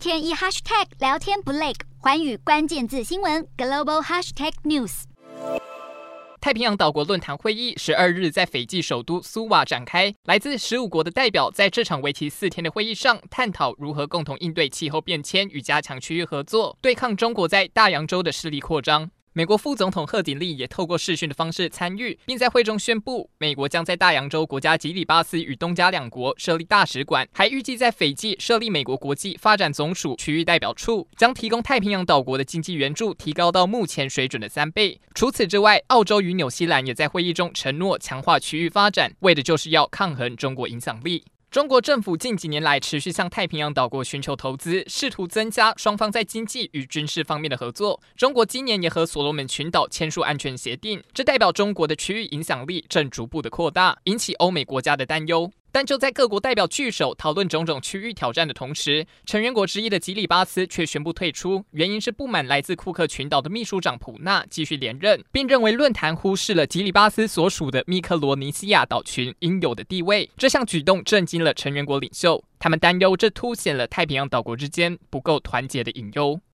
天一 hashtag 聊天不累，环宇关键字新闻 global hashtag news。太平洋岛国论坛会议十二日在斐济首都苏瓦展开，来自十五国的代表在这场为期四天的会议上，探讨如何共同应对气候变迁与加强区域合作，对抗中国在大洋洲的势力扩张。美国副总统贺锦丽也透过视讯的方式参与，并在会中宣布，美国将在大洋洲国家吉里巴斯与东加两国设立大使馆，还预计在斐济设立美国国际发展总署区域代表处，将提供太平洋岛国的经济援助提高到目前水准的三倍。除此之外，澳洲与纽西兰也在会议中承诺强化区域发展，为的就是要抗衡中国影响力。中国政府近几年来持续向太平洋岛国寻求投资，试图增加双方在经济与军事方面的合作。中国今年也和所罗门群岛签署安全协定，这代表中国的区域影响力正逐步的扩大，引起欧美国家的担忧。但就在各国代表聚首讨论种种区域挑战的同时，成员国之一的吉里巴斯却宣布退出，原因是不满来自库克群岛的秘书长普纳继续连任，并认为论坛忽视了吉里巴斯所属的密克罗尼西亚岛群应有的地位。这项举动震惊了成员国领袖，他们担忧这凸显了太平洋岛国之间不够团结的隐忧。